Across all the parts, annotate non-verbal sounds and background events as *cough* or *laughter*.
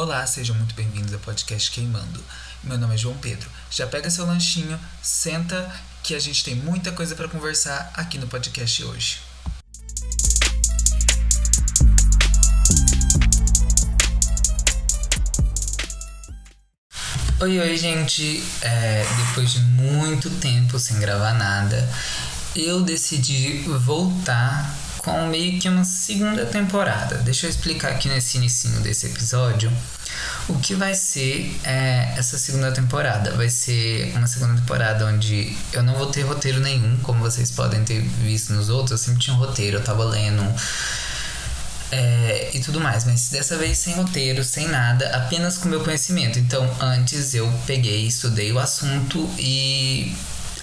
Olá, sejam muito bem-vindos ao podcast Queimando. Meu nome é João Pedro. Já pega seu lanchinho, senta que a gente tem muita coisa para conversar aqui no podcast hoje. Oi, oi, gente. É, depois de muito tempo sem gravar nada, eu decidi voltar com meio que uma segunda temporada. Deixa eu explicar aqui nesse início desse episódio o que vai ser é, essa segunda temporada. Vai ser uma segunda temporada onde eu não vou ter roteiro nenhum, como vocês podem ter visto nos outros. Eu sempre tinha um roteiro, eu tava lendo. É, e tudo mais, mas dessa vez sem roteiro, sem nada, apenas com meu conhecimento. Então, antes eu peguei, estudei o assunto e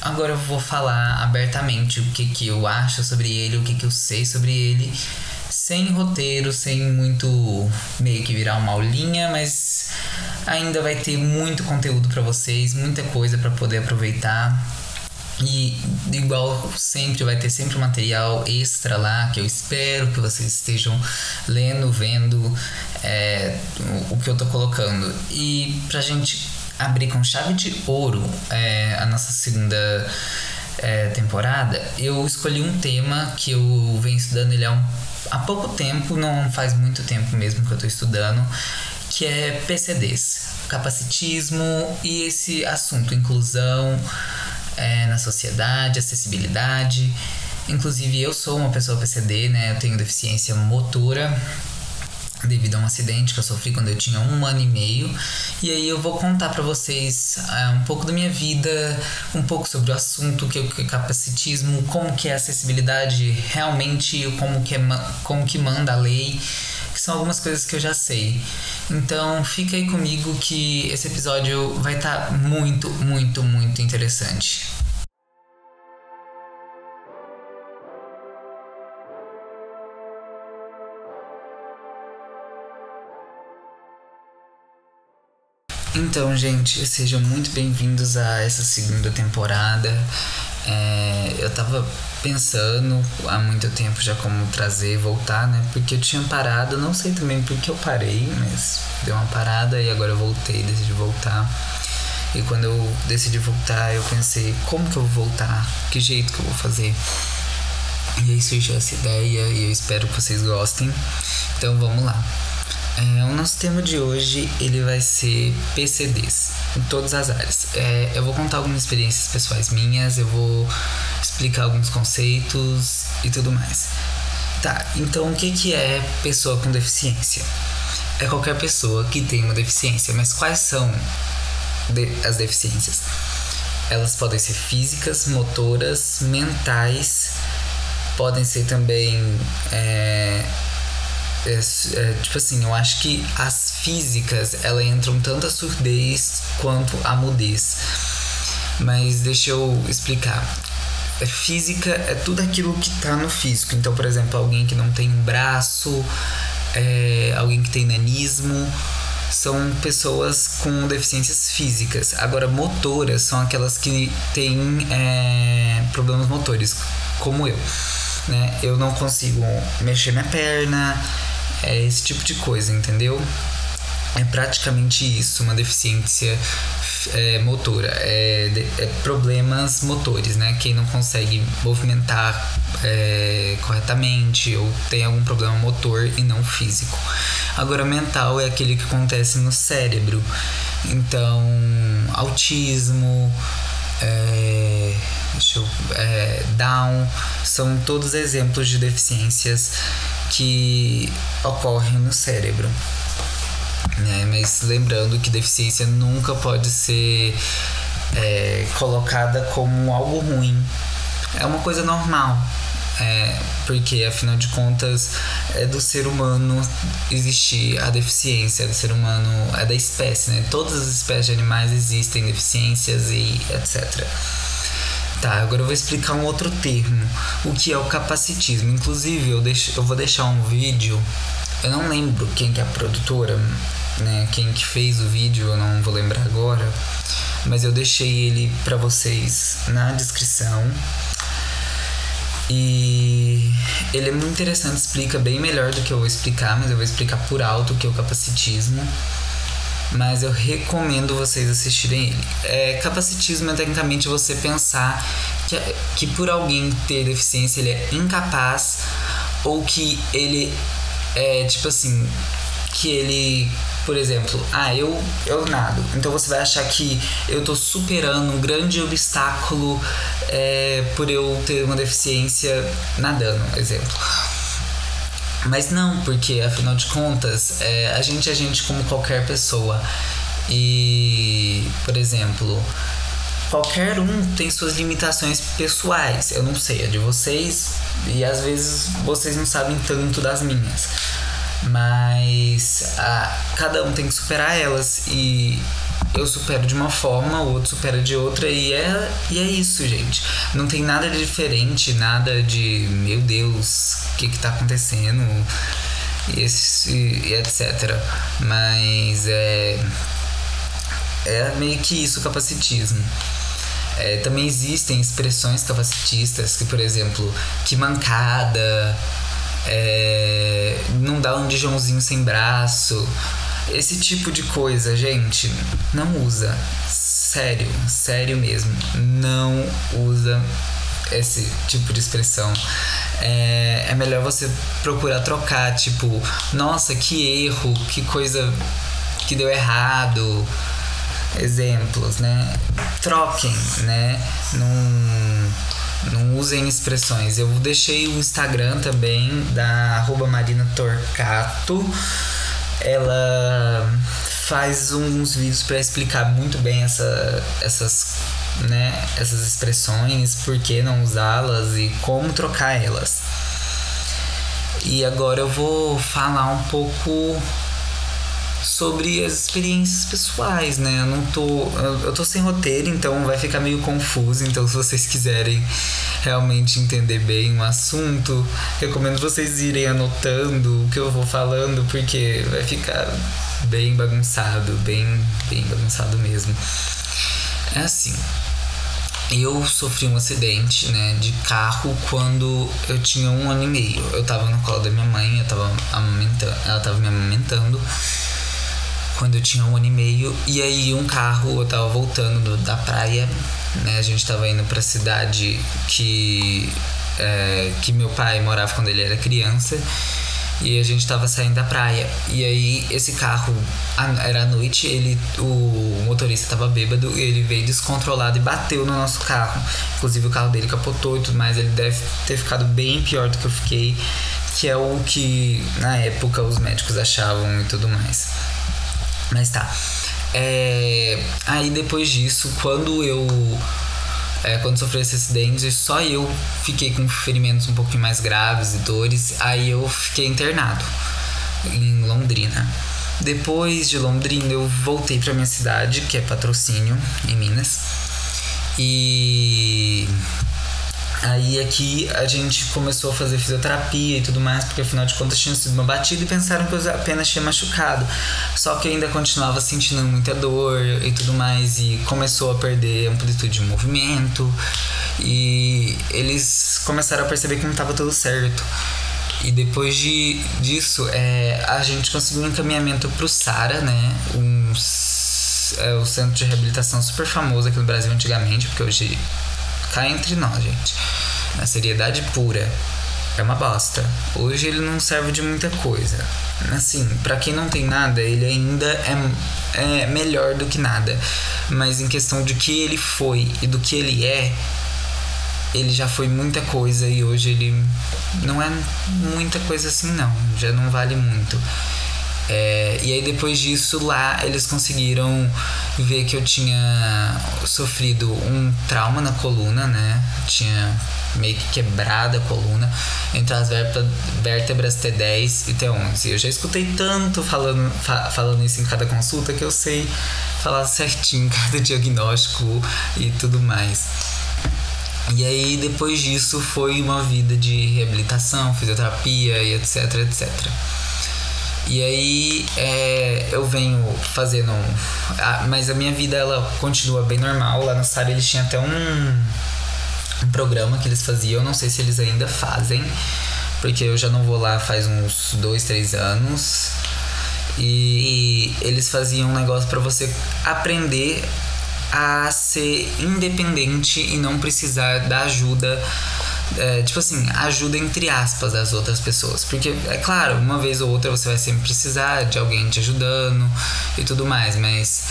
Agora eu vou falar abertamente o que, que eu acho sobre ele, o que, que eu sei sobre ele, sem roteiro, sem muito meio que virar uma aulinha, mas ainda vai ter muito conteúdo para vocês, muita coisa para poder aproveitar. E igual sempre, vai ter sempre material extra lá que eu espero que vocês estejam lendo, vendo é, o que eu tô colocando. E pra gente abrir com chave de ouro é, a nossa segunda é, temporada, eu escolhi um tema que eu venho estudando ele há, um, há pouco tempo, não faz muito tempo mesmo que eu estou estudando, que é PCDs, capacitismo e esse assunto, inclusão é, na sociedade, acessibilidade. Inclusive eu sou uma pessoa PCD, né? Eu tenho deficiência motora devido a um acidente que eu sofri quando eu tinha um ano e meio. E aí eu vou contar para vocês uh, um pouco da minha vida, um pouco sobre o assunto que é o capacitismo, como que é a acessibilidade realmente, como que, é, como que manda a lei, que são algumas coisas que eu já sei. Então fica aí comigo que esse episódio vai estar tá muito, muito, muito interessante. Então, gente, sejam muito bem-vindos a essa segunda temporada. É, eu tava pensando há muito tempo já como trazer, voltar, né? Porque eu tinha parado, não sei também porque eu parei, mas deu uma parada e agora eu voltei, decidi voltar. E quando eu decidi voltar, eu pensei, como que eu vou voltar? Que jeito que eu vou fazer? E aí surgiu essa ideia e eu espero que vocês gostem. Então vamos lá. É, o nosso tema de hoje ele vai ser PCDs em todas as áreas. É, eu vou contar algumas experiências pessoais minhas, eu vou explicar alguns conceitos e tudo mais. Tá, então o que, que é pessoa com deficiência? É qualquer pessoa que tem uma deficiência, mas quais são de as deficiências? Elas podem ser físicas, motoras, mentais, podem ser também é, é, é, tipo assim, eu acho que as físicas ela entram tanto a surdez quanto a mudez. Mas deixa eu explicar. É, física é tudo aquilo que tá no físico. Então, por exemplo, alguém que não tem um braço, é, alguém que tem nanismo, são pessoas com deficiências físicas. Agora, motoras são aquelas que têm é, problemas motores, como eu. Né? Eu não consigo mexer minha perna, é esse tipo de coisa, entendeu? É praticamente isso, uma deficiência é, motora, é, é, problemas motores, né? Quem não consegue movimentar é, corretamente ou tem algum problema motor e não físico. Agora, mental é aquele que acontece no cérebro. Então, autismo, é, eu, é, Down, são todos exemplos de deficiências que ocorrem no cérebro. Né? Mas lembrando que deficiência nunca pode ser é, colocada como algo ruim. É uma coisa normal. É, porque afinal de contas é do ser humano existir a deficiência, é do ser humano, é da espécie, né? Todas as espécies de animais existem deficiências e etc. Tá, agora eu vou explicar um outro termo, o que é o capacitismo. Inclusive, eu, deixo, eu vou deixar um vídeo, eu não lembro quem que é a produtora, né, quem que fez o vídeo, eu não vou lembrar agora, mas eu deixei ele para vocês na descrição. E ele é muito interessante, explica bem melhor do que eu vou explicar, mas eu vou explicar por alto o que é o capacitismo. Mas eu recomendo vocês assistirem ele. É, capacitismo é tecnicamente você pensar que, que por alguém ter deficiência ele é incapaz ou que ele é tipo assim que ele por exemplo, ah, eu, eu nado. Então você vai achar que eu tô superando um grande obstáculo é, por eu ter uma deficiência nadando, exemplo. Mas não, porque afinal de contas, é, a gente é gente como qualquer pessoa. E, por exemplo, qualquer um tem suas limitações pessoais. Eu não sei a de vocês, e às vezes vocês não sabem tanto das minhas. Mas a, cada um tem que superar elas e eu supero de uma forma, o outro supera de outra e é, e é isso, gente. Não tem nada de diferente, nada de meu Deus, o que que tá acontecendo e, esse, e etc. Mas é, é meio que isso, capacitismo. É, também existem expressões capacitistas, que por exemplo, que mancada, é, não dá um dijãozinho sem braço. Esse tipo de coisa, gente, não usa. Sério, sério mesmo. Não usa esse tipo de expressão. É, é melhor você procurar trocar, tipo, nossa, que erro, que coisa que deu errado. Exemplos, né? Troquem, né? Não não usem expressões. Eu deixei o Instagram também da Marina Torcato. Ela faz uns vídeos para explicar muito bem essa, essas, né, essas expressões, por que não usá-las e como trocar elas. E agora eu vou falar um pouco sobre as experiências pessoais, né? Eu não tô. Eu, tô sem roteiro, então vai ficar meio confuso. Então, se vocês quiserem realmente entender bem o assunto, recomendo vocês irem anotando o que eu vou falando, porque vai ficar bem bagunçado, bem, bem bagunçado mesmo. É assim. Eu sofri um acidente, né, de carro quando eu tinha um ano e meio. Eu tava no colo da minha mãe, eu tava amamentando, ela tava me amamentando quando eu tinha um ano e meio. E aí um carro, eu tava voltando da praia, né? A gente tava indo pra cidade que, é, que meu pai morava quando ele era criança. E a gente tava saindo da praia. E aí esse carro era à noite, ele o motorista tava bêbado e ele veio descontrolado e bateu no nosso carro. Inclusive o carro dele capotou e tudo mais. Ele deve ter ficado bem pior do que eu fiquei, que é o que na época os médicos achavam e tudo mais. Mas tá. É, aí depois disso, quando eu. É, quando sofri esse acidente, só eu fiquei com ferimentos um pouquinho mais graves e dores. Aí eu fiquei internado em Londrina. Depois de Londrina, eu voltei para minha cidade, que é Patrocínio, em Minas. E Aí aqui a gente começou a fazer fisioterapia e tudo mais, porque afinal de contas tinha sido uma batida e pensaram que eu apenas tinha machucado. Só que eu ainda continuava sentindo muita dor e tudo mais, e começou a perder amplitude de movimento. E eles começaram a perceber que não estava tudo certo. E depois de, disso, é, a gente conseguiu um encaminhamento pro SARA, né? Um, é, o centro de reabilitação super famoso aqui no Brasil antigamente, porque hoje cá entre nós, gente. Na seriedade pura. É uma bosta. Hoje ele não serve de muita coisa. Assim, para quem não tem nada, ele ainda é, é melhor do que nada. Mas em questão de que ele foi e do que ele é, ele já foi muita coisa e hoje ele não é muita coisa assim não, já não vale muito. É, e aí depois disso lá eles conseguiram ver que eu tinha sofrido um trauma na coluna, né? Tinha meio que quebrado a coluna entre as vértebras T10 e T11. Eu já escutei tanto falando, fa falando isso em cada consulta que eu sei falar certinho *laughs* cada diagnóstico e tudo mais. E aí depois disso foi uma vida de reabilitação, fisioterapia e etc, etc. E aí é, eu venho fazendo. A, mas a minha vida ela continua bem normal. Lá no SAR eles tinham até um, um programa que eles faziam. Não sei se eles ainda fazem, porque eu já não vou lá faz uns dois, três anos. E, e eles faziam um negócio para você aprender a ser independente e não precisar da ajuda é, tipo assim, ajuda entre aspas das outras pessoas. Porque, é claro, uma vez ou outra você vai sempre precisar de alguém te ajudando e tudo mais, mas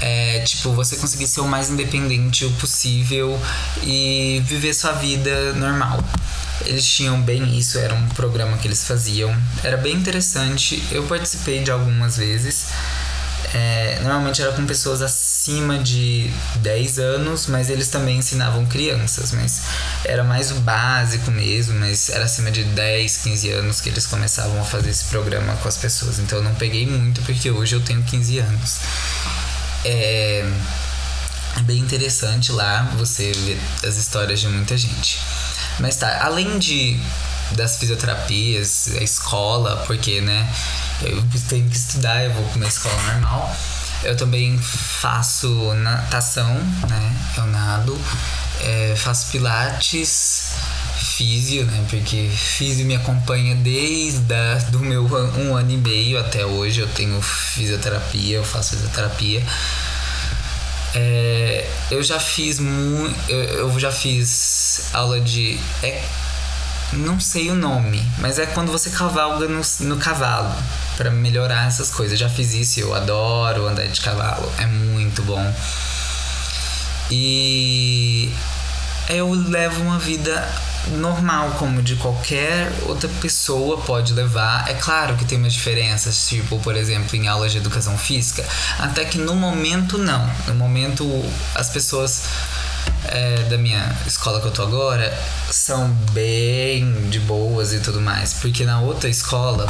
é, tipo, você conseguir ser o mais independente o possível e viver sua vida normal. Eles tinham bem isso, era um programa que eles faziam. Era bem interessante. Eu participei de algumas vezes. É, normalmente era com pessoas acima de 10 anos, mas eles também ensinavam crianças, mas era mais o básico mesmo, mas era acima de 10, 15 anos que eles começavam a fazer esse programa com as pessoas. Então eu não peguei muito porque hoje eu tenho 15 anos. É, é bem interessante lá você ver as histórias de muita gente. Mas tá, além de das fisioterapias, a escola, porque né, eu tenho que estudar, eu vou para uma escola normal. Eu também faço natação, né? Eu nado, é, faço pilates, físio, né? Porque físio me acompanha desde a, do meu um ano e meio até hoje. Eu tenho fisioterapia, eu faço fisioterapia. É, eu já fiz mu eu, eu já fiz aula de não sei o nome, mas é quando você cavalga no, no cavalo para melhorar essas coisas. Eu já fiz isso, eu adoro andar de cavalo, é muito bom. E eu levo uma vida normal, como de qualquer outra pessoa pode levar. É claro que tem umas diferenças, tipo, por exemplo, em aulas de educação física, até que no momento não. No momento as pessoas é, da minha escola que eu tô agora são bem de boas e tudo mais. Porque na outra escola,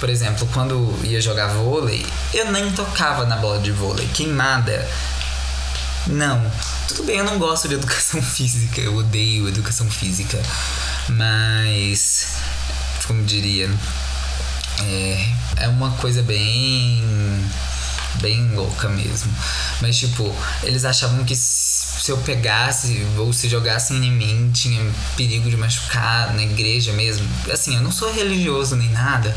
por exemplo, quando ia jogar vôlei, eu nem tocava na bola de vôlei. Queimada. Não. Tudo bem, eu não gosto de educação *laughs* física, eu odeio educação física. Mas, como diria, é, é uma coisa bem. bem louca mesmo. Mas, tipo, eles achavam que se eu pegasse ou se jogassem em mim, tinha perigo de machucar na igreja mesmo. Assim, eu não sou religioso nem nada,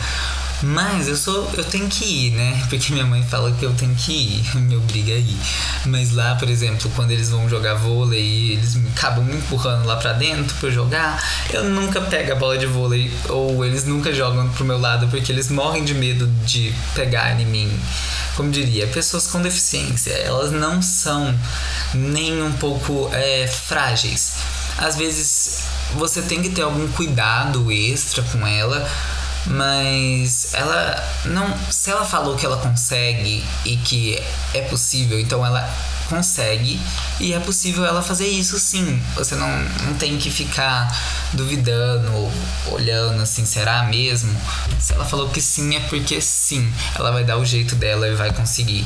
mas eu sou, eu tenho que ir, né? *laughs* Porque minha mãe fala que eu tenho que ir, *laughs* me obriga a ir. Mas lá, por exemplo, quando eles vão jogar vôlei, eles acabam me empurrando lá pra dentro pra eu jogar. Eu nunca pego a bola de vôlei ou eles nunca jogam pro meu lado porque eles morrem de medo de pegar em mim como diria, pessoas com deficiência, elas não são nem um pouco é, frágeis. Às vezes você tem que ter algum cuidado extra com ela, mas ela não. Se ela falou que ela consegue e que é possível, então ela consegue e é possível ela fazer isso sim. Você não, não tem que ficar duvidando, olhando assim, será mesmo? Se ela falou que sim, é porque sim. Ela vai dar o jeito dela e vai conseguir.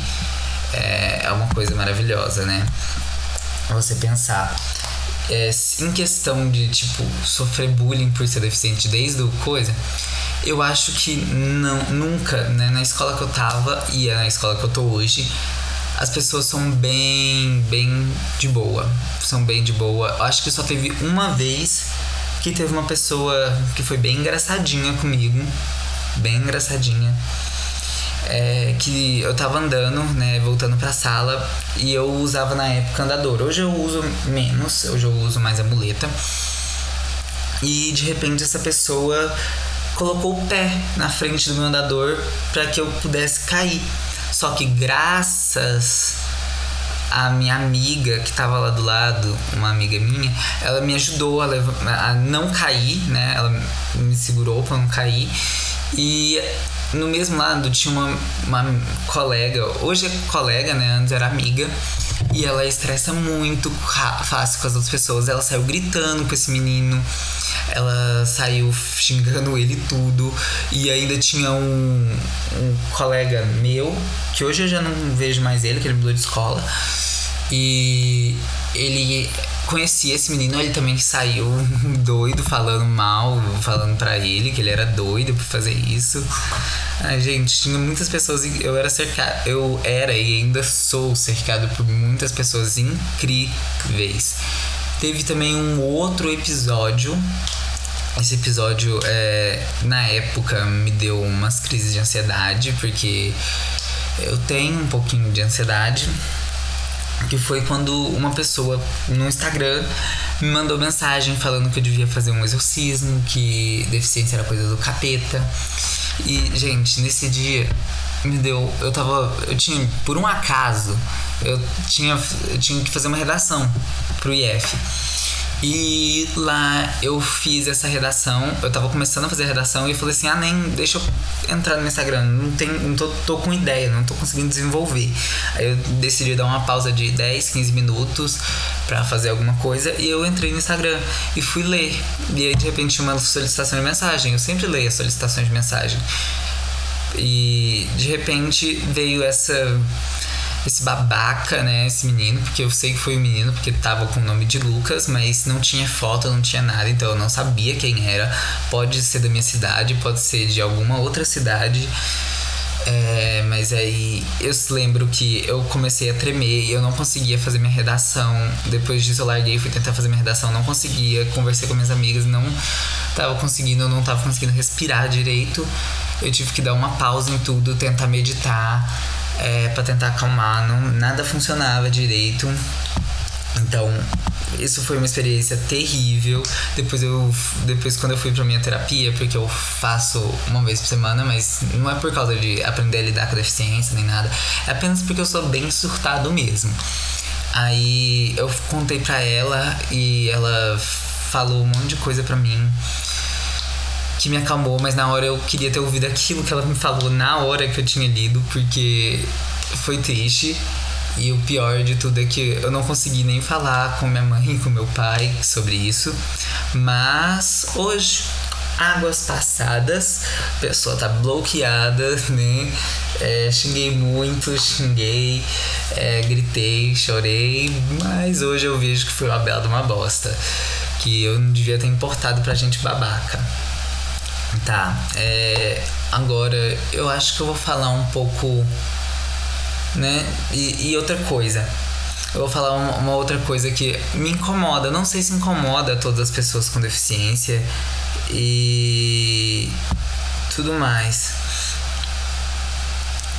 É, é uma coisa maravilhosa, né? Você pensar. É, em questão de, tipo, sofrer bullying por ser deficiente desde o coisa, eu acho que não, nunca, né, na escola que eu tava e na escola que eu tô hoje, as pessoas são bem, bem de boa. São bem de boa. Eu acho que só teve uma vez que teve uma pessoa que foi bem engraçadinha comigo. Bem engraçadinha. É, que eu tava andando, né, voltando pra sala e eu usava na época andador. Hoje eu uso menos, hoje eu uso mais a muleta. E de repente essa pessoa colocou o pé na frente do meu andador para que eu pudesse cair. Só que graças a minha amiga que tava lá do lado, uma amiga minha, ela me ajudou a, levar, a não cair, né? Ela me segurou para não cair. E no mesmo lado tinha uma, uma colega, hoje é colega, né? Antes era amiga. E ela estressa muito fácil com as outras pessoas. Ela saiu gritando com esse menino. Ela saiu xingando ele tudo. E ainda tinha um, um colega meu, que hoje eu já não vejo mais ele, que ele mudou de escola. E ele conhecia esse menino, ele também saiu *laughs* doido, falando mal, falando para ele que ele era doido por fazer isso. Ai, gente, tinha muitas pessoas. Eu era cercado. Eu era e ainda sou cercado por muitas pessoas incríveis. Teve também um outro episódio esse episódio, é, na época, me deu umas crises de ansiedade, porque eu tenho um pouquinho de ansiedade. Que foi quando uma pessoa no Instagram me mandou mensagem falando que eu devia fazer um exorcismo, que deficiência era coisa do capeta. E, gente, nesse dia me deu. Eu tava. Eu tinha, por um acaso, eu tinha, eu tinha que fazer uma redação pro IF. E lá eu fiz essa redação, eu tava começando a fazer a redação e eu falei assim: ah, nem deixa eu entrar no Instagram, não, tem, não tô, tô com ideia, não tô conseguindo desenvolver. Aí eu decidi dar uma pausa de 10, 15 minutos para fazer alguma coisa e eu entrei no Instagram e fui ler. E aí de repente uma solicitação de mensagem, eu sempre leio as solicitações de mensagem. E de repente veio essa esse babaca, né? Esse menino, porque eu sei que foi o menino, porque tava com o nome de Lucas, mas não tinha foto, não tinha nada, então eu não sabia quem era. Pode ser da minha cidade, pode ser de alguma outra cidade. É, mas aí eu lembro que eu comecei a tremer e eu não conseguia fazer minha redação. Depois disso eu larguei, fui tentar fazer minha redação, não conseguia. Conversei com minhas amigas, não tava conseguindo, eu não tava conseguindo respirar direito. Eu tive que dar uma pausa em tudo, tentar meditar é, para tentar acalmar, não, nada funcionava direito. Então, isso foi uma experiência terrível. Depois eu depois quando eu fui para minha terapia, porque eu faço uma vez por semana, mas não é por causa de aprender a lidar com a deficiência nem nada, é apenas porque eu sou bem surtado mesmo. Aí eu contei para ela e ela falou um monte de coisa para mim que me acalmou, mas na hora eu queria ter ouvido aquilo que ela me falou na hora que eu tinha lido, porque foi triste. E o pior de tudo é que eu não consegui nem falar com minha mãe e com meu pai sobre isso. Mas hoje, águas passadas, a pessoa tá bloqueada, *laughs* né? É, xinguei muito, xinguei, é, gritei, chorei, mas hoje eu vejo que foi uma bela de uma bosta. Que eu não devia ter importado pra gente babaca. Tá, é, agora eu acho que eu vou falar um pouco, né? E, e outra coisa, eu vou falar uma, uma, outra coisa que me incomoda. Não sei se incomoda todas as pessoas com deficiência e tudo mais.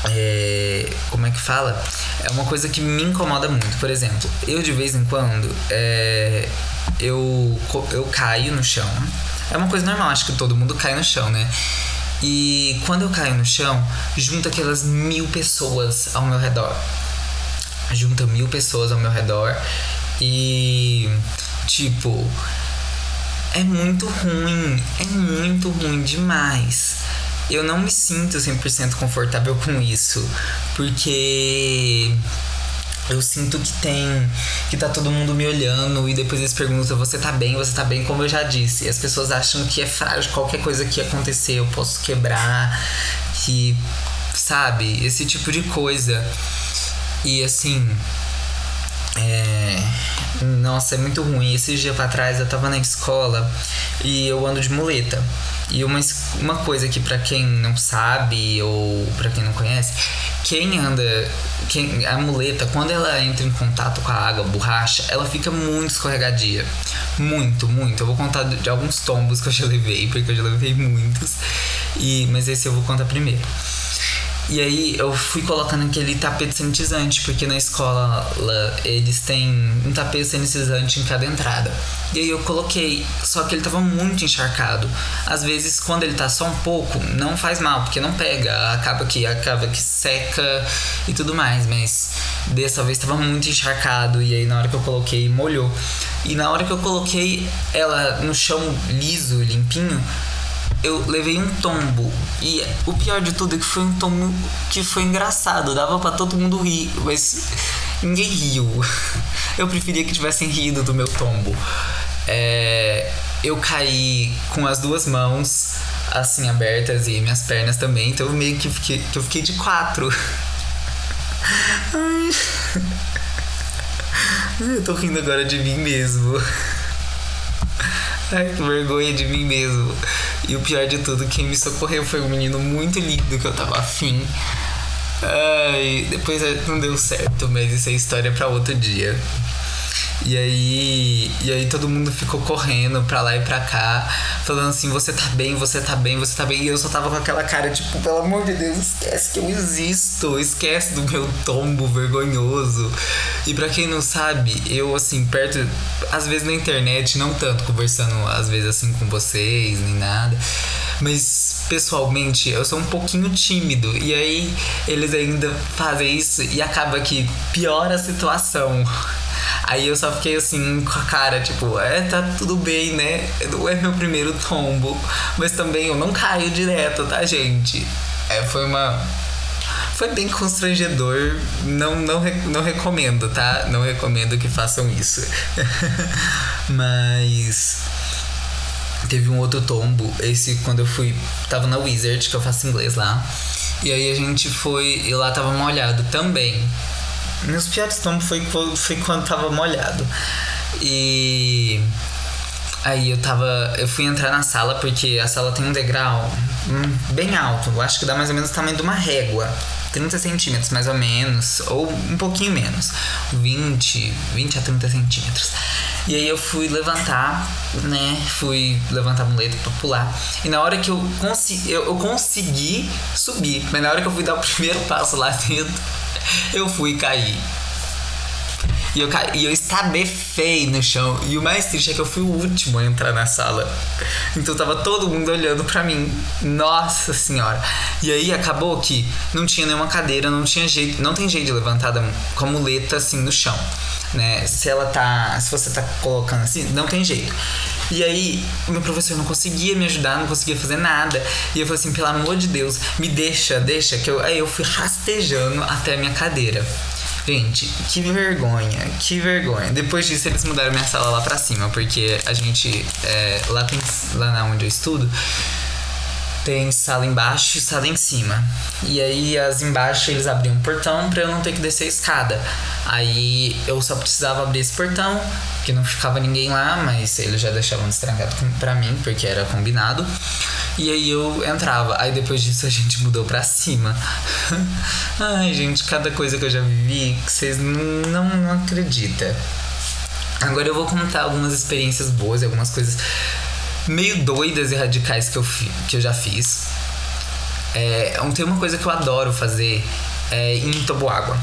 É, como é que fala? É uma coisa que me incomoda muito. Por exemplo, eu de vez em quando é, eu, eu caio no chão é uma coisa normal, acho que todo mundo cai no chão, né? E quando eu caio no chão, junta aquelas mil pessoas ao meu redor. Junta mil pessoas ao meu redor e, tipo, é muito ruim. É muito ruim demais. Eu não me sinto 100% confortável com isso. Porque eu sinto que tem. que tá todo mundo me olhando e depois eles perguntam: você tá bem? Você tá bem? Como eu já disse. E as pessoas acham que é frágil, qualquer coisa que acontecer eu posso quebrar, que. sabe? Esse tipo de coisa. E assim. É. Nossa, é muito ruim. Esses dias pra trás eu tava na escola e eu ando de muleta. E uma, uma coisa que para quem não sabe ou para quem não conhece, quem anda, quem a muleta, quando ela entra em contato com a água, a borracha, ela fica muito escorregadia. Muito, muito. Eu vou contar de, alguns tombos que eu já levei, porque eu já levei muitos. E mas esse eu vou contar primeiro. E aí eu fui colocando aquele tapete sanitizante, porque na escola eles têm um tapete sanitizante em cada entrada. E aí eu coloquei, só que ele tava muito encharcado. Às vezes quando ele tá só um pouco, não faz mal, porque não pega, acaba que acaba que seca e tudo mais, mas dessa vez tava muito encharcado e aí na hora que eu coloquei molhou. E na hora que eu coloquei ela no chão liso, limpinho, eu levei um tombo. E o pior de tudo é que foi um tombo que foi engraçado. Dava para todo mundo rir, mas ninguém riu. *laughs* Eu preferia que tivessem rido do meu tombo. É, eu caí com as duas mãos assim abertas e minhas pernas também, então eu meio que fiquei, que eu fiquei de quatro. *laughs* Ai. Eu tô rindo agora de mim mesmo. *laughs* Ai, que vergonha de mim mesmo. E o pior de tudo, quem me socorreu foi um menino muito lindo que eu tava afim. Ai, depois não deu certo, mas isso é história para outro dia. E aí, e aí todo mundo ficou correndo pra lá e pra cá, falando assim: você tá bem, você tá bem, você tá bem. E eu só tava com aquela cara, tipo, pelo amor de Deus, esquece que eu existo, esquece do meu tombo vergonhoso. E pra quem não sabe, eu, assim, perto, às vezes na internet, não tanto conversando, às vezes assim com vocês, nem nada. Mas pessoalmente eu sou um pouquinho tímido. E aí eles ainda fazem isso e acaba que piora a situação. Aí eu só fiquei assim com a cara, tipo, é, tá tudo bem, né? É meu primeiro tombo. Mas também eu não caio direto, tá, gente? É, foi uma. Foi bem constrangedor. Não, não, não recomendo, tá? Não recomendo que façam isso. *laughs* Mas. Teve um outro tombo. Esse quando eu fui. Tava na Wizard, que eu faço inglês lá. E aí a gente foi. E lá tava molhado também. Meus piores tombos foi, foi quando tava molhado. E. Aí eu tava. Eu fui entrar na sala porque a sala tem um degrau hum, bem alto. Eu acho que dá mais ou menos o tamanho de uma régua. 30 centímetros mais ou menos, ou um pouquinho menos, 20, 20 a 30 centímetros. E aí eu fui levantar, né? Fui levantar a muleta pra pular. E na hora que eu consegui, eu, eu consegui subir, mas na hora que eu fui dar o *laughs* primeiro passo lá dentro, eu fui cair. E eu, ca... e eu estabefei no chão. E o mais triste é que eu fui o último a entrar na sala. Então tava todo mundo olhando para mim. Nossa senhora. E aí acabou que não tinha nenhuma cadeira, não tinha jeito. Não tem jeito de levantar com a muleta assim no chão. Né? Se ela tá. Se você tá colocando assim, não tem jeito. E aí, meu professor não conseguia me ajudar, não conseguia fazer nada. E eu falei assim, pelo amor de Deus, me deixa, deixa. que eu Aí eu fui rastejando até a minha cadeira. Gente, que vergonha, que vergonha. Depois disso, eles mudaram minha sala lá pra cima, porque a gente. É, lá, tem, lá onde eu estudo, tem sala embaixo e sala em cima. E aí, as embaixo, eles abriam um portão pra eu não ter que descer a escada. Aí eu só precisava abrir esse portão, que não ficava ninguém lá, mas eles já deixavam destrancado pra mim, porque era combinado. E aí eu entrava. Aí depois disso a gente mudou pra cima. *laughs* Ai, gente, cada coisa que eu já vivi que vocês não, não acreditam. Agora eu vou contar algumas experiências boas e algumas coisas meio doidas e radicais que eu, que eu já fiz. É, tem uma coisa que eu adoro fazer é em toboágua.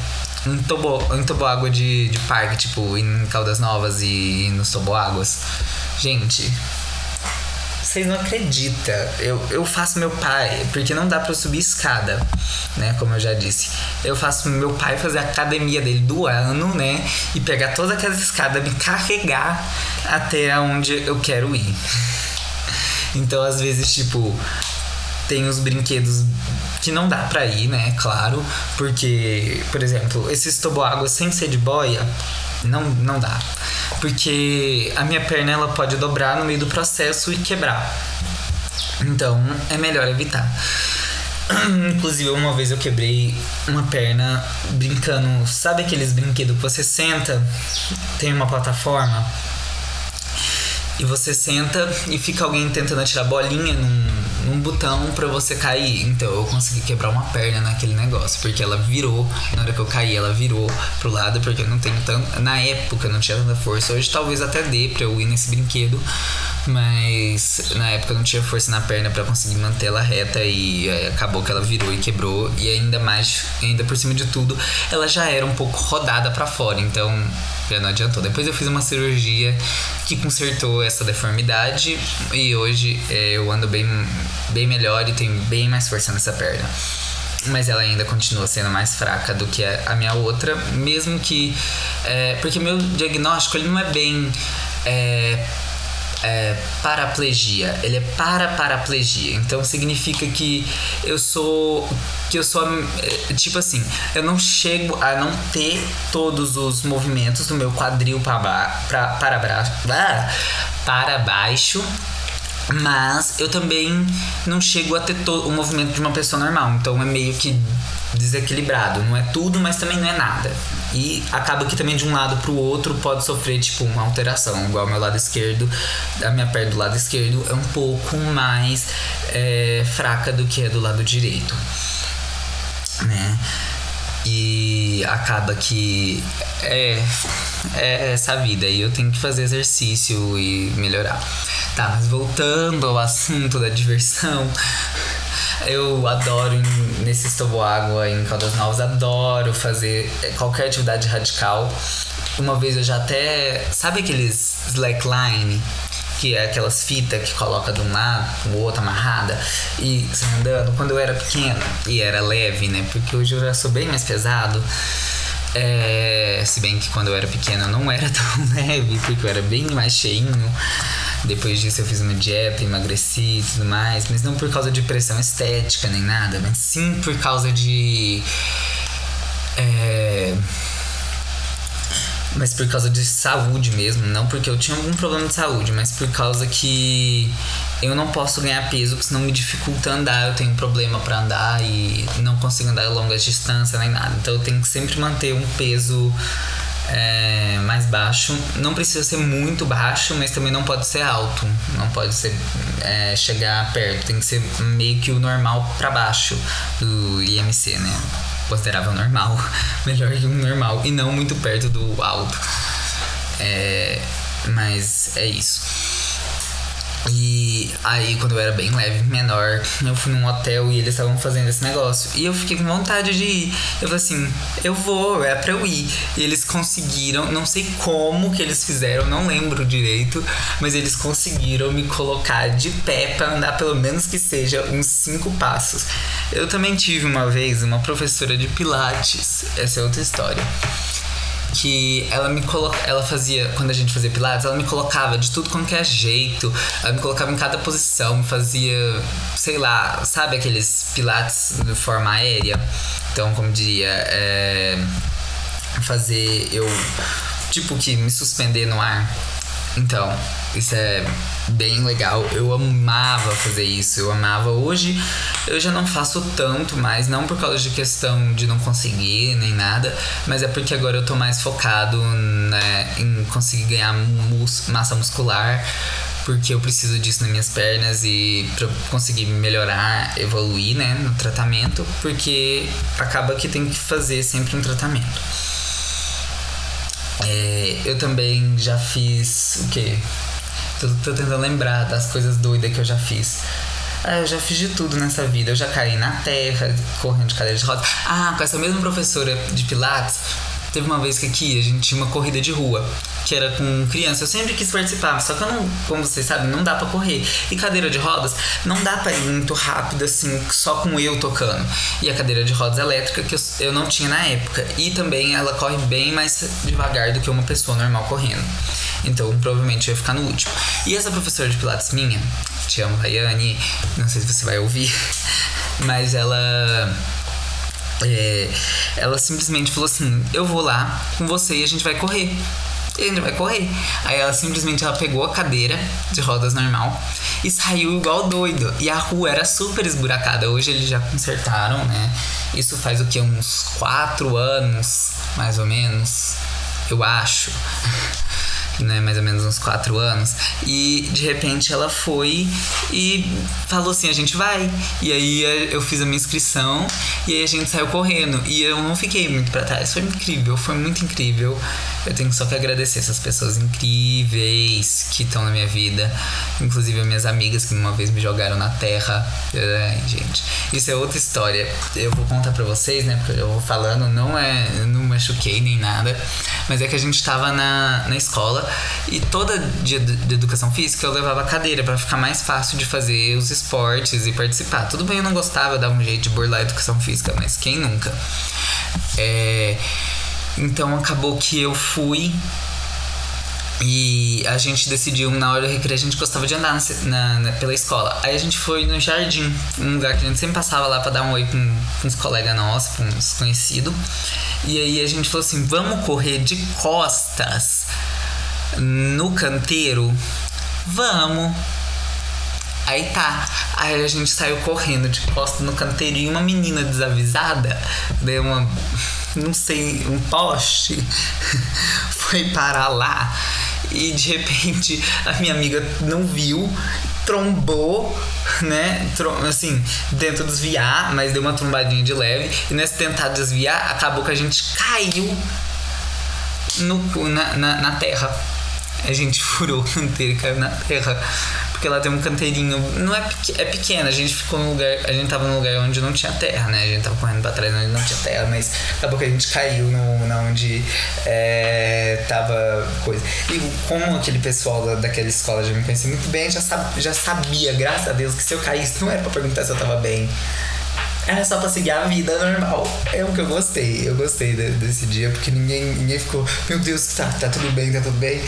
Em, tobo, em toboágua de, de parque, tipo, em Caldas Novas e nos toboáguas. Gente, vocês não acreditam. Eu, eu faço meu pai, porque não dá eu subir escada, né? Como eu já disse. Eu faço meu pai fazer a academia dele do ano, né? E pegar todas aquelas escadas, me carregar até onde eu quero ir. Então, às vezes, tipo, tem os brinquedos que não dá pra ir, né? Claro. Porque, por exemplo, esses toboáguas sem ser de boia, não, não dá. Porque a minha perna ela pode dobrar no meio do processo e quebrar. Então é melhor evitar. *clears throat* Inclusive, uma vez eu quebrei uma perna brincando. Sabe aqueles brinquedos que você senta, tem uma plataforma e você senta e fica alguém tentando atirar bolinha num, num botão para você cair. Então eu consegui quebrar uma perna naquele negócio, porque ela virou, na hora que eu caí, ela virou pro lado, porque eu não tenho tanto. Na época eu não tinha tanta força. Hoje talvez até dê pra eu ir nesse brinquedo. Mas na época eu não tinha força na perna para conseguir manter ela reta e acabou que ela virou e quebrou. E ainda mais, ainda por cima de tudo, ela já era um pouco rodada para fora. Então já não adiantou. Depois eu fiz uma cirurgia que consertou essa deformidade e hoje é, eu ando bem, bem melhor e tenho bem mais força nessa perna. Mas ela ainda continua sendo mais fraca do que a minha outra, mesmo que. É, porque meu diagnóstico ele não é bem. É, é, paraplegia, ele é para paraplegia. Então significa que eu sou que eu sou é, tipo assim, eu não chego a não ter todos os movimentos do meu quadril para para para, para baixo mas eu também não chego a ter o movimento de uma pessoa normal. Então é meio que desequilibrado. Não é tudo, mas também não é nada. E acaba que também de um lado pro outro pode sofrer, tipo, uma alteração. Igual meu lado esquerdo, a minha perna do lado esquerdo é um pouco mais é, fraca do que é do lado direito. Né? E acaba que é, é essa vida e eu tenho que fazer exercício e melhorar. Tá, mas voltando ao assunto da diversão, eu adoro ir nesses toboágua em Caldas Novas, adoro fazer qualquer atividade radical. Uma vez eu já até. Sabe aqueles slackline? que é aquelas fitas que coloca de um lado, o outro amarrada, e você andando. Quando eu era pequeno e era leve, né? Porque hoje eu já sou bem mais pesado. É, se bem que quando eu era pequeno eu não era *laughs* tão leve, porque eu era bem mais cheinho. Depois disso eu fiz uma dieta, emagreci e tudo mais, mas não por causa de pressão estética nem nada, mas sim por causa de. É, mas por causa de saúde mesmo, não porque eu tinha algum problema de saúde, mas por causa que eu não posso ganhar peso, porque senão me dificulta andar, eu tenho problema para andar e não consigo andar longas distâncias nem nada. Então eu tenho que sempre manter um peso é, mais baixo. Não precisa ser muito baixo, mas também não pode ser alto. Não pode ser é, chegar perto. Tem que ser meio que o normal para baixo do IMC, né? considerável normal, *laughs* melhor que um normal, e não muito perto do alto. É, mas é isso. E aí, quando eu era bem leve, menor, eu fui num hotel e eles estavam fazendo esse negócio. E eu fiquei com vontade de ir. Eu falei assim: eu vou, é pra eu ir. E eles conseguiram, não sei como que eles fizeram, não lembro direito, mas eles conseguiram me colocar de pé para andar pelo menos que seja uns cinco passos. Eu também tive uma vez uma professora de Pilates, essa é outra história que ela me ela fazia quando a gente fazia pilates, ela me colocava de tudo quanto é jeito, ela me colocava em cada posição, me fazia, sei lá, sabe aqueles pilates de forma aérea? Então, como diria, é, fazer eu tipo que me suspender no ar. Então, isso é bem legal. Eu amava fazer isso, eu amava. Hoje eu já não faço tanto mais, não por causa de questão de não conseguir nem nada, mas é porque agora eu tô mais focado né, em conseguir ganhar mus massa muscular. Porque eu preciso disso nas minhas pernas e pra conseguir melhorar, evoluir, né, no tratamento, porque acaba que tem que fazer sempre um tratamento. É, eu também já fiz o quê? Tô, tô tentando lembrar das coisas doidas que eu já fiz. Ah, eu já fiz de tudo nessa vida. Eu já caí na terra, correndo de cadeira de rodas. Ah, com essa mesma professora de Pilates, teve uma vez que aqui a gente tinha uma corrida de rua, que era com criança. Eu sempre quis participar, só que eu não, como vocês sabem, não dá para correr. E cadeira de rodas, não dá pra ir muito rápido assim, só com eu tocando. E a cadeira de rodas elétrica que eu, eu não tinha na época. E também ela corre bem mais devagar do que uma pessoa normal correndo. Então provavelmente eu ia ficar no último. E essa professora de Pilates minha, te amo, Rayane, não sei se você vai ouvir, *laughs* mas ela. É, ela simplesmente falou assim: Eu vou lá com você e a gente vai correr. E a gente vai correr. Aí ela simplesmente ela pegou a cadeira de rodas normal e saiu igual doido. E a rua era super esburacada. Hoje eles já consertaram, né? Isso faz o que? Uns quatro anos, mais ou menos. Eu acho né, mais ou menos uns quatro anos. E de repente ela foi e falou assim: a gente vai. E aí eu fiz a minha inscrição e aí a gente saiu correndo. E eu não fiquei muito para trás. Foi incrível, foi muito incrível. Eu tenho só que agradecer essas pessoas incríveis que estão na minha vida. Inclusive as minhas amigas que uma vez me jogaram na terra. Ai, gente, isso é outra história. Eu vou contar pra vocês, né? Porque eu vou falando, não é. Não machuquei nem nada. Mas é que a gente tava na, na escola e toda dia de educação física eu levava cadeira para ficar mais fácil de fazer os esportes e participar. Tudo bem, eu não gostava, eu dava um jeito de burlar a educação física, mas quem nunca? É, então acabou que eu fui e a gente decidiu, na hora do recreio, a gente gostava de andar na, na, pela escola. Aí a gente foi no jardim, um lugar que a gente sempre passava lá para dar um oi com, com uns colegas nossos, com uns conhecidos. E aí a gente falou assim: vamos correr de costas no canteiro? Vamos. Aí tá. Aí a gente saiu correndo de costas no canteiro e uma menina desavisada deu uma. Não sei, um poste *laughs* foi parar lá e de repente a minha amiga não viu trombou, né? Assim, tenta desviar, mas deu uma trombadinha de leve. E nesse tentar desviar, acabou que a gente caiu no, na, na, na terra. A gente *laughs* furou o canteiro e caiu na terra porque ela tem um canteirinho. Não é, é pequena, a gente ficou no lugar. A gente tava num lugar onde não tinha terra, né? A gente tava correndo pra trás onde não tinha terra, mas acabou que a gente caiu no, na onde é, tava coisa. E como aquele pessoal da, daquela escola já me conhecia muito bem, já, sab, já sabia, graças a Deus, que se eu caísse não era pra perguntar se eu tava bem. Era só pra seguir a vida normal. É o que eu gostei. Eu gostei de, desse dia, porque ninguém, ninguém ficou, meu Deus, tá, tá tudo bem, tá tudo bem.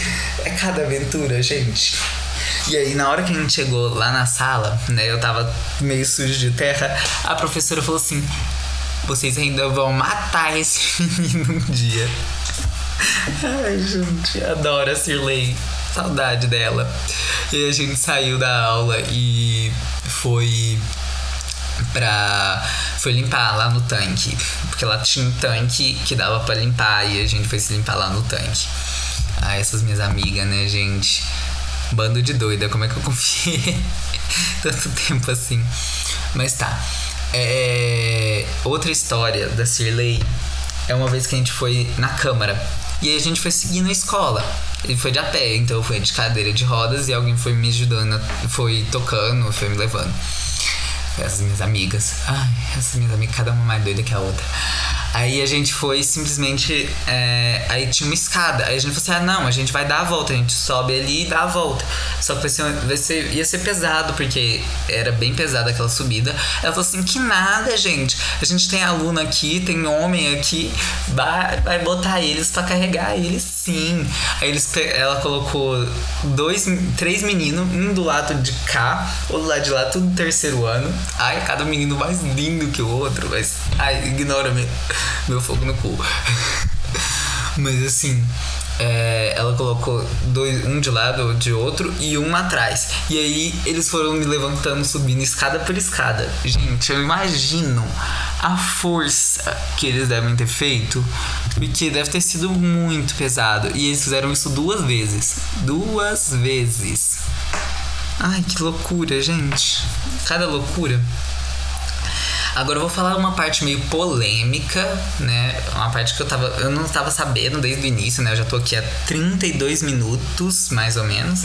É cada aventura, gente. E aí, na hora que a gente chegou lá na sala, né, eu tava meio sujo de terra, a professora falou assim: vocês ainda vão matar esse *laughs* menino um dia. Ai, gente, adoro a Sirley. Saudade dela. E a gente saiu da aula e foi pra. Foi limpar lá no tanque. Porque lá tinha um tanque que dava para limpar e a gente foi se limpar lá no tanque. Ah, essas minhas amigas, né, gente? Bando de doida, como é que eu confiei *laughs* tanto tempo assim? Mas tá. É... Outra história da Sirley é uma vez que a gente foi na Câmara. E aí a gente foi seguindo a escola. Ele foi de a pé, então eu fui de cadeira de rodas e alguém foi me ajudando, foi tocando, foi me levando. Essas minhas amigas. Ai, essas minhas amigas, cada uma mais doida que a outra. Aí a gente foi simplesmente. É, aí tinha uma escada. Aí a gente falou assim: ah, não, a gente vai dar a volta. A gente sobe ali e dá a volta. Só que vai ser, vai ser, ia ser pesado, porque era bem pesada aquela subida. Ela falou assim: que nada, gente. A gente tem aluno aqui, tem homem aqui. Vai, vai botar eles para carregar eles sim. Aí eles, ela colocou dois, três meninos, um do lado de cá, outro do lado de lá, tudo terceiro ano. Ai, cada menino mais lindo que o outro, mas. Ai, ignora mesmo meu fogo no cu. *laughs* Mas assim, é, ela colocou dois, um de lado, de outro e um atrás. E aí eles foram me levantando, subindo escada por escada. Gente, eu imagino a força que eles devem ter feito, porque deve ter sido muito pesado. E eles fizeram isso duas vezes. Duas vezes. Ai, que loucura, gente. Cada loucura. Agora eu vou falar uma parte meio polêmica, né? Uma parte que eu tava. Eu não estava sabendo desde o início, né? Eu já tô aqui há 32 minutos, mais ou menos,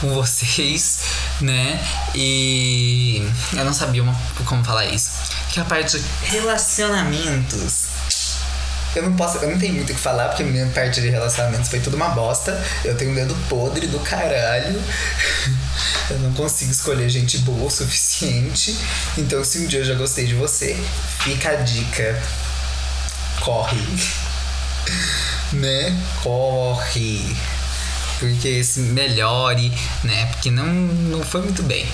com vocês, né? E eu não sabia uma, como falar isso. Que é a parte de relacionamentos. Eu não posso, eu não tenho muito o que falar, porque minha parte de relacionamentos foi tudo uma bosta. Eu tenho um dedo podre do caralho. *laughs* Eu não consigo escolher gente boa o suficiente. Então, se um dia eu já gostei de você, fica a dica. Corre. *laughs* né? Corre. Porque se melhore, né? Porque não, não foi muito bem.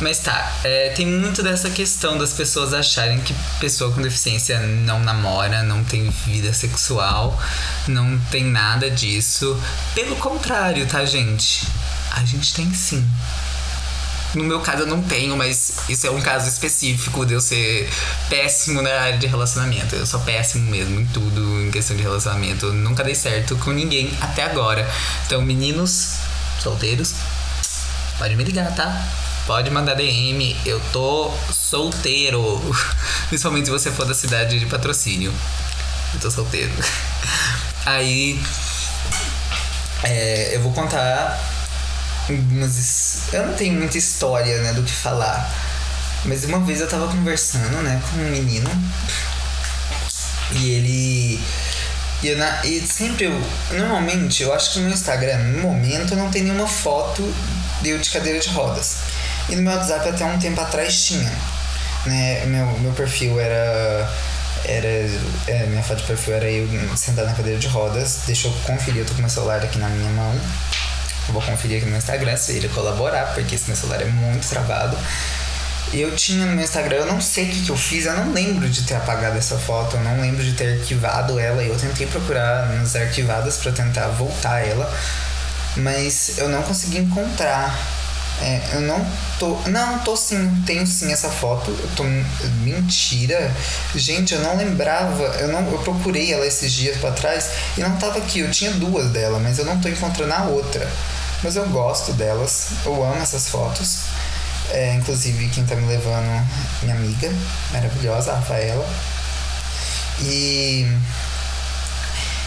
Mas tá, é, tem muito dessa questão das pessoas acharem que pessoa com deficiência não namora, não tem vida sexual, não tem nada disso. Pelo contrário, tá, gente? A gente tem sim. No meu caso eu não tenho, mas isso é um caso específico de eu ser péssimo na área de relacionamento. Eu sou péssimo mesmo em tudo, em questão de relacionamento. Eu nunca dei certo com ninguém até agora. Então, meninos solteiros, pode me ligar, tá? Pode mandar DM, eu tô solteiro. *laughs* Principalmente se você for da cidade de patrocínio. Eu tô solteiro. *laughs* Aí. É, eu vou contar eu não tenho muita história, né, do que falar. Mas uma vez eu tava conversando, né, com um menino. E ele. E, eu, e sempre eu. Normalmente, eu acho que no Instagram, no momento, não tem nenhuma foto eu de cadeira de rodas. E no meu WhatsApp até um tempo atrás tinha. Né? Meu, meu perfil era. Era. É, minha foto de perfil era eu sentado na cadeira de rodas. Deixa eu conferir, eu tô com meu celular aqui na minha mão. Eu vou conferir aqui no Instagram se ele colaborar, porque esse meu celular é muito travado. Eu tinha no meu Instagram, eu não sei o que, que eu fiz, eu não lembro de ter apagado essa foto, eu não lembro de ter arquivado ela. Eu tentei procurar nas arquivadas para tentar voltar ela, mas eu não consegui encontrar. É, eu não tô. Não, tô sim, tenho sim essa foto. Eu tô. Mentira. Gente, eu não lembrava. Eu não eu procurei ela esses dias para trás e não tava aqui. Eu tinha duas dela, mas eu não tô encontrando a outra. mas eu gosto delas, eu amo essas fotos. É, inclusive quem tá me levando, minha amiga, maravilhosa, a Rafaela. E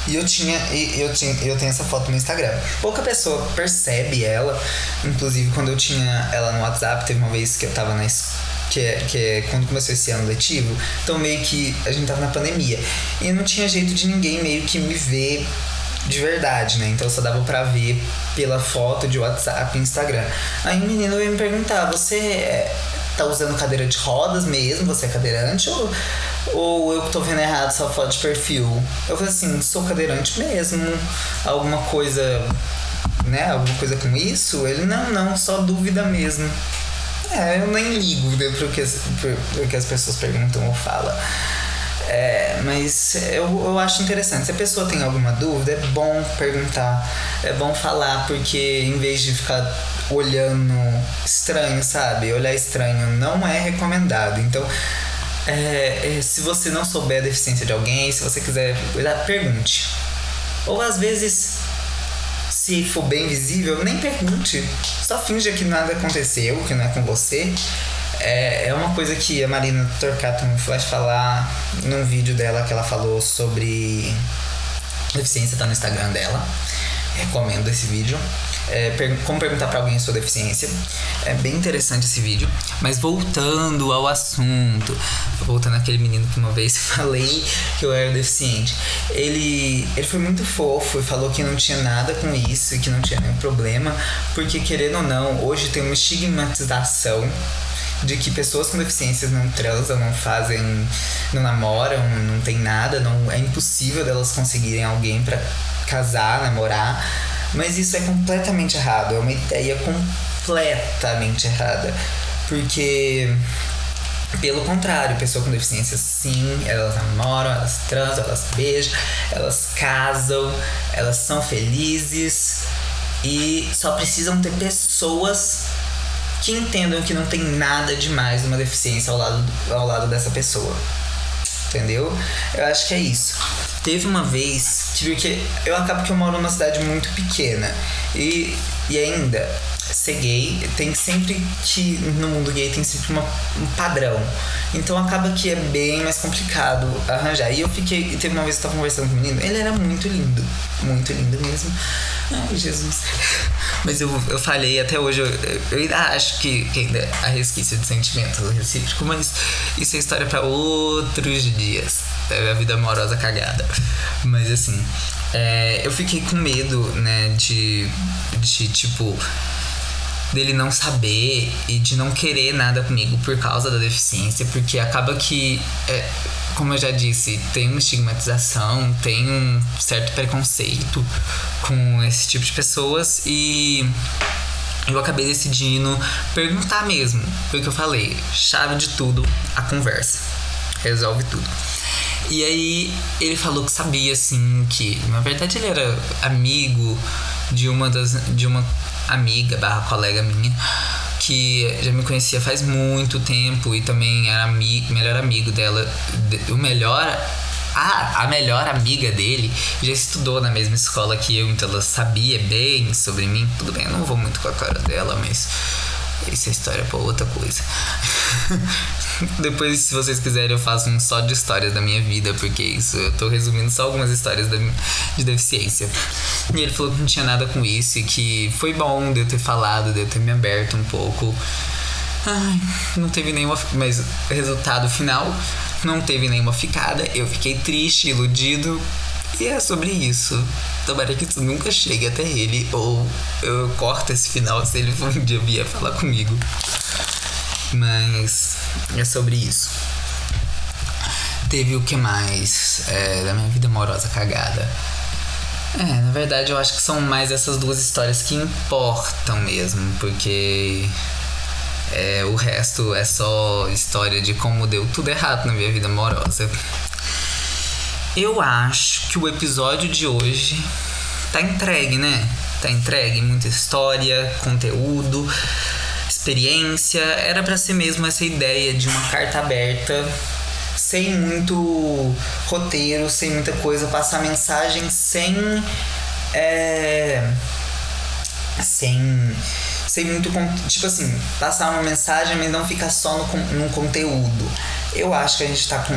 e eu tinha, eu tinha, eu tenho essa foto no Instagram. Pouca pessoa percebe ela. Inclusive, quando eu tinha ela no WhatsApp, teve uma vez que eu tava na que é, que é quando começou esse ano letivo, então meio que a gente tava na pandemia. E não tinha jeito de ninguém meio que me ver de verdade, né? Então só dava pra ver pela foto de WhatsApp e Instagram. Aí o menino me perguntar: você é, tá usando cadeira de rodas mesmo? Você é cadeirante? Ou ou eu que tô vendo errado sua foto de perfil? Eu falei assim, sou cadeirante mesmo. Alguma coisa, né? Alguma coisa com isso? Ele, não, não, só dúvida mesmo. É, eu nem ligo né, pro, que, pro, pro que as pessoas perguntam ou falam. É, mas eu, eu acho interessante. Se a pessoa tem alguma dúvida, é bom perguntar, é bom falar, porque em vez de ficar olhando estranho, sabe? Olhar estranho não é recomendado. Então, é, é, se você não souber a deficiência de alguém, se você quiser cuidar, pergunte. Ou às vezes, se for bem visível, nem pergunte. Só finja que nada aconteceu, que não é com você. É, é uma coisa que a Marina Torcato faz falar num vídeo dela que ela falou sobre deficiência, tá no Instagram dela. Recomendo esse vídeo é, per como perguntar para alguém sua deficiência. É bem interessante esse vídeo. Mas voltando ao assunto, voltando àquele menino que uma vez *laughs* falei que eu era deficiente. Ele, ele foi muito fofo e falou que não tinha nada com isso e que não tinha nenhum problema, porque querendo ou não, hoje tem uma estigmatização de que pessoas com deficiências não transam, não fazem, não namoram, não tem nada, não é impossível delas conseguirem alguém para casar, namorar. Mas isso é completamente errado, é uma ideia completamente errada. Porque, pelo contrário, pessoa com deficiência, sim, elas namoram, elas transam, elas beijam, elas casam, elas são felizes e só precisam ter pessoas que entendam que não tem nada demais numa deficiência ao lado, ao lado dessa pessoa. Entendeu? Eu acho que é isso. Teve uma vez, que. Eu acabo que eu moro numa cidade muito pequena. E, e ainda, ser gay tem sempre que. No mundo gay tem sempre uma, um padrão. Então acaba que é bem mais complicado arranjar. E eu fiquei. Teve uma vez que eu tava conversando com um menino, ele era muito lindo. Muito lindo mesmo. Ai, Jesus. *laughs* Mas eu, eu falei até hoje, eu, eu ainda acho que, ainda há resquício de sentimento recíproco, mas isso é história para outros dias. É a vida amorosa cagada. Mas assim, é, eu fiquei com medo, né, de, de tipo dele não saber e de não querer nada comigo por causa da deficiência, porque acaba que é, como eu já disse, tem uma estigmatização, tem um certo preconceito com esse tipo de pessoas e eu acabei decidindo perguntar mesmo. Foi o que eu falei, chave de tudo, a conversa. Resolve tudo. E aí ele falou que sabia assim que, na verdade ele era amigo de uma das de uma amiga barra colega minha que já me conhecia faz muito tempo e também era amigo, melhor amigo dela. O melhor. A, a melhor amiga dele já estudou na mesma escola que eu, então ela sabia bem sobre mim. Tudo bem, eu não vou muito com a cara dela, mas isso é história pra outra coisa. *laughs* Depois, se vocês quiserem, eu faço um só de histórias da minha vida, porque isso eu tô resumindo só algumas histórias da, de deficiência. E ele falou que não tinha nada com isso e que foi bom de eu ter falado, de eu ter me aberto um pouco. Ai, não teve nenhuma. Mas resultado final, não teve nenhuma ficada. Eu fiquei triste, iludido. E é sobre isso. Tomara que isso nunca chegue até ele. Ou eu corto esse final se ele um dia vier falar comigo. Mas é sobre isso. Teve o que mais é, da minha vida amorosa cagada? É, na verdade eu acho que são mais essas duas histórias que importam mesmo, porque é, o resto é só história de como deu tudo errado na minha vida amorosa. Eu acho que o episódio de hoje tá entregue, né? Tá entregue, muita história, conteúdo experiência. Era para ser mesmo essa ideia de uma carta aberta, sem muito roteiro, sem muita coisa, passar mensagem sem. É, sem sem muito tipo assim passar uma mensagem mas não ficar só no, no conteúdo eu acho que a gente tá com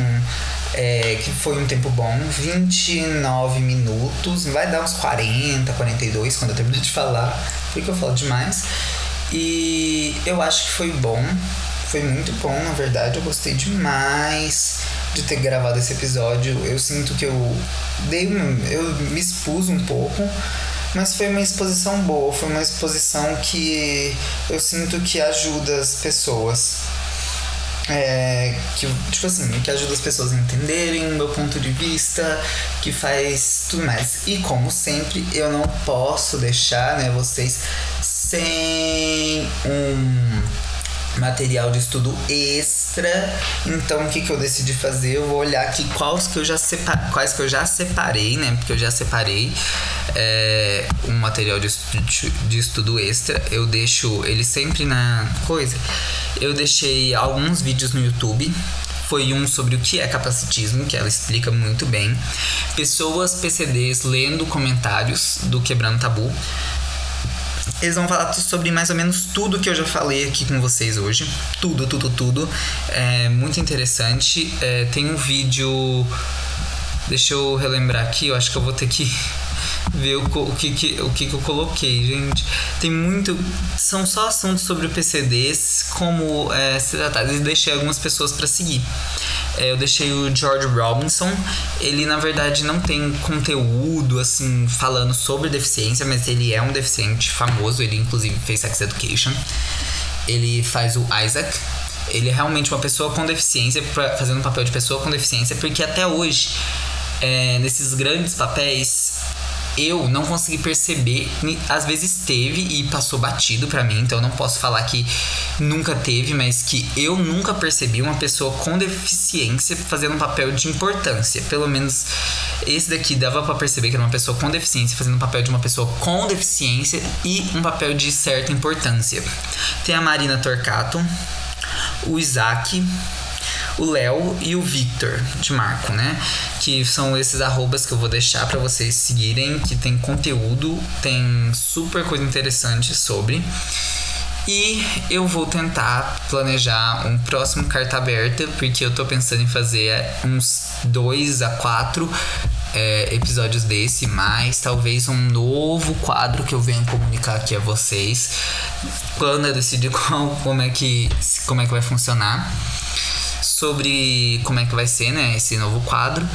é, que foi um tempo bom 29 minutos vai dar uns 40 42 quando eu terminar de falar porque eu falo demais e eu acho que foi bom foi muito bom na verdade eu gostei demais de ter gravado esse episódio eu sinto que eu dei eu me expus um pouco mas foi uma exposição boa, foi uma exposição que eu sinto que ajuda as pessoas. É, que, tipo assim, que ajuda as pessoas a entenderem o meu ponto de vista, que faz tudo mais. E como sempre, eu não posso deixar né, vocês sem um material de estudo extra. Então o que, que eu decidi fazer? Eu vou olhar aqui quais que eu já separ, quais que eu já separei, né? Porque eu já separei é, um material de estudo, de estudo extra. Eu deixo ele sempre na coisa. Eu deixei alguns vídeos no YouTube foi um sobre o que é capacitismo, que ela explica muito bem. Pessoas PCDs lendo comentários do Quebrando Tabu. Eles vão falar sobre mais ou menos tudo que eu já falei aqui com vocês hoje. Tudo, tudo, tudo. É muito interessante. É, tem um vídeo. Deixa eu relembrar aqui, eu acho que eu vou ter que ver o, o, que, que, o que, que eu coloquei, gente. Tem muito. São só assuntos sobre o PCDs, como é, se tratar. E deixei algumas pessoas para seguir. É, eu deixei o George Robinson. Ele, na verdade, não tem conteúdo, assim, falando sobre deficiência, mas ele é um deficiente famoso. Ele, inclusive, fez Sex Education. Ele faz o Isaac. Ele é realmente uma pessoa com deficiência, pra, fazendo um papel de pessoa com deficiência, porque até hoje, é, nesses grandes papéis, eu não consegui perceber, às vezes teve e passou batido para mim, então não posso falar que nunca teve, mas que eu nunca percebi uma pessoa com deficiência fazendo um papel de importância. Pelo menos esse daqui dava para perceber que era uma pessoa com deficiência fazendo um papel de uma pessoa com deficiência e um papel de certa importância. Tem a Marina Torcato, o Isaac, o Léo e o Victor de Marco, né? Que são esses arrobas que eu vou deixar para vocês seguirem, que tem conteúdo, tem super coisa interessante sobre. E eu vou tentar planejar um próximo carta aberta, porque eu tô pensando em fazer uns dois a quatro é, episódios desse, mais talvez um novo quadro que eu venho comunicar aqui a vocês quando eu decidir *laughs* qual, como, é que, como é que vai funcionar sobre como é que vai ser, né, esse novo quadro.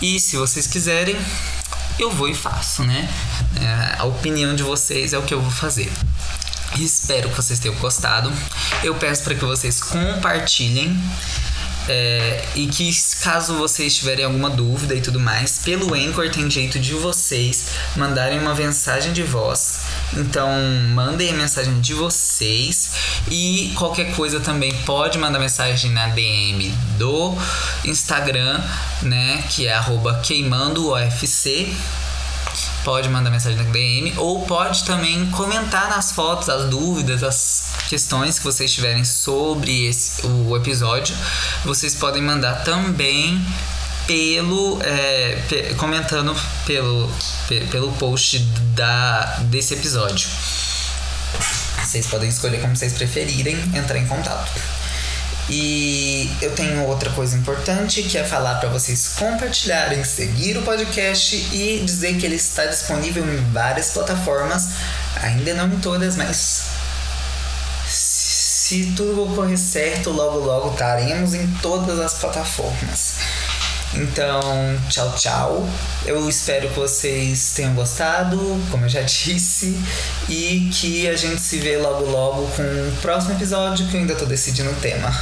E se vocês quiserem, eu vou e faço, né? É, a opinião de vocês é o que eu vou fazer. Espero que vocês tenham gostado. Eu peço para que vocês compartilhem é, e que caso vocês tiverem alguma dúvida e tudo mais, pelo Anchor tem jeito de vocês mandarem uma mensagem de voz. Então mandem a mensagem de vocês e qualquer coisa também pode mandar mensagem na DM do Instagram, né? Que é queimandoofc pode mandar mensagem na DM ou pode também comentar nas fotos as dúvidas, as questões que vocês tiverem sobre esse, o episódio. Vocês podem mandar também pelo é, comentando pelo, pe, pelo post da, desse episódio. Vocês podem escolher como vocês preferirem entrar em contato. E eu tenho outra coisa importante que é falar para vocês compartilharem, seguir o podcast e dizer que ele está disponível em várias plataformas, ainda não em todas, mas se tudo ocorrer certo, logo logo estaremos em todas as plataformas. Então, tchau, tchau. Eu espero que vocês tenham gostado, como eu já *laughs* disse, e que a gente se vê logo logo com o próximo episódio que eu ainda tô decidindo o tema.